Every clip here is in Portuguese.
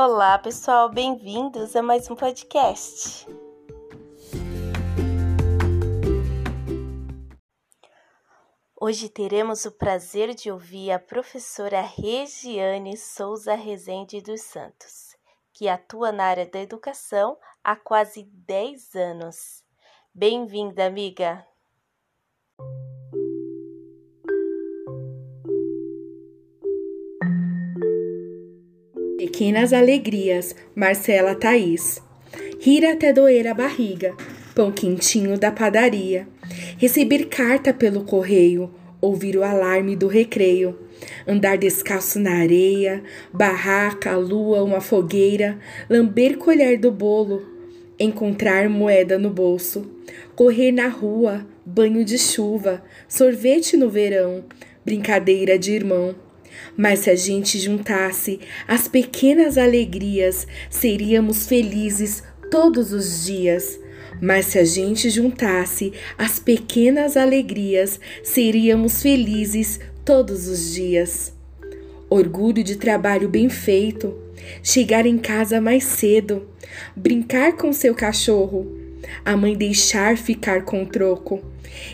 Olá, pessoal, bem-vindos a mais um podcast. Hoje teremos o prazer de ouvir a professora Regiane Souza Rezende dos Santos, que atua na área da educação há quase 10 anos. Bem-vinda, amiga! Pequenas alegrias, Marcela Thaís. Rir até doer a barriga, pão quentinho da padaria. Receber carta pelo correio, ouvir o alarme do recreio. Andar descalço na areia, barraca, lua, uma fogueira, lamber colher do bolo, encontrar moeda no bolso, correr na rua, banho de chuva, sorvete no verão, brincadeira de irmão. Mas se a gente juntasse as pequenas alegrias, seríamos felizes todos os dias. Mas se a gente juntasse as pequenas alegrias, seríamos felizes todos os dias. Orgulho de trabalho bem feito, chegar em casa mais cedo, brincar com seu cachorro, a mãe deixar ficar com o troco,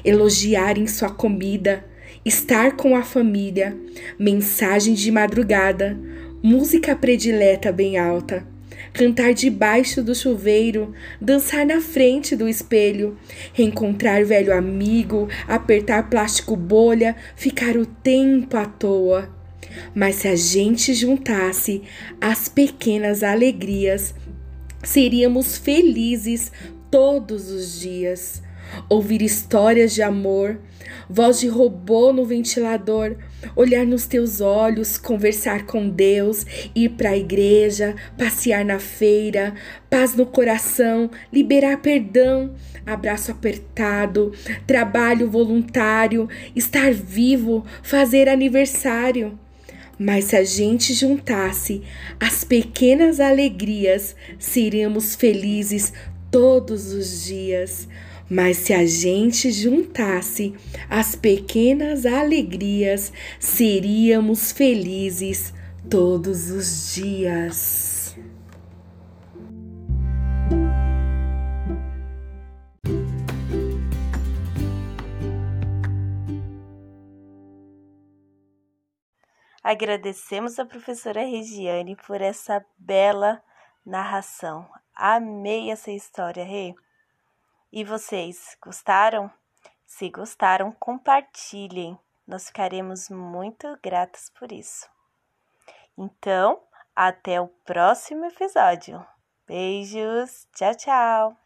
elogiar em sua comida, estar com a família, mensagem de madrugada, música predileta bem alta, cantar debaixo do chuveiro, dançar na frente do espelho, reencontrar velho amigo, apertar plástico bolha, ficar o tempo à toa. Mas se a gente juntasse as pequenas alegrias, seríamos felizes todos os dias ouvir histórias de amor, voz de robô no ventilador, olhar nos teus olhos, conversar com Deus, ir para a igreja, passear na feira, paz no coração, liberar perdão, abraço apertado, trabalho voluntário, estar vivo, fazer aniversário. Mas se a gente juntasse as pequenas alegrias, seríamos felizes todos os dias. Mas se a gente juntasse as pequenas alegrias, seríamos felizes todos os dias. Agradecemos a professora Regiane por essa bela narração. Amei essa história, Rê. E vocês gostaram? Se gostaram, compartilhem. Nós ficaremos muito gratos por isso. Então, até o próximo episódio. Beijos, tchau, tchau!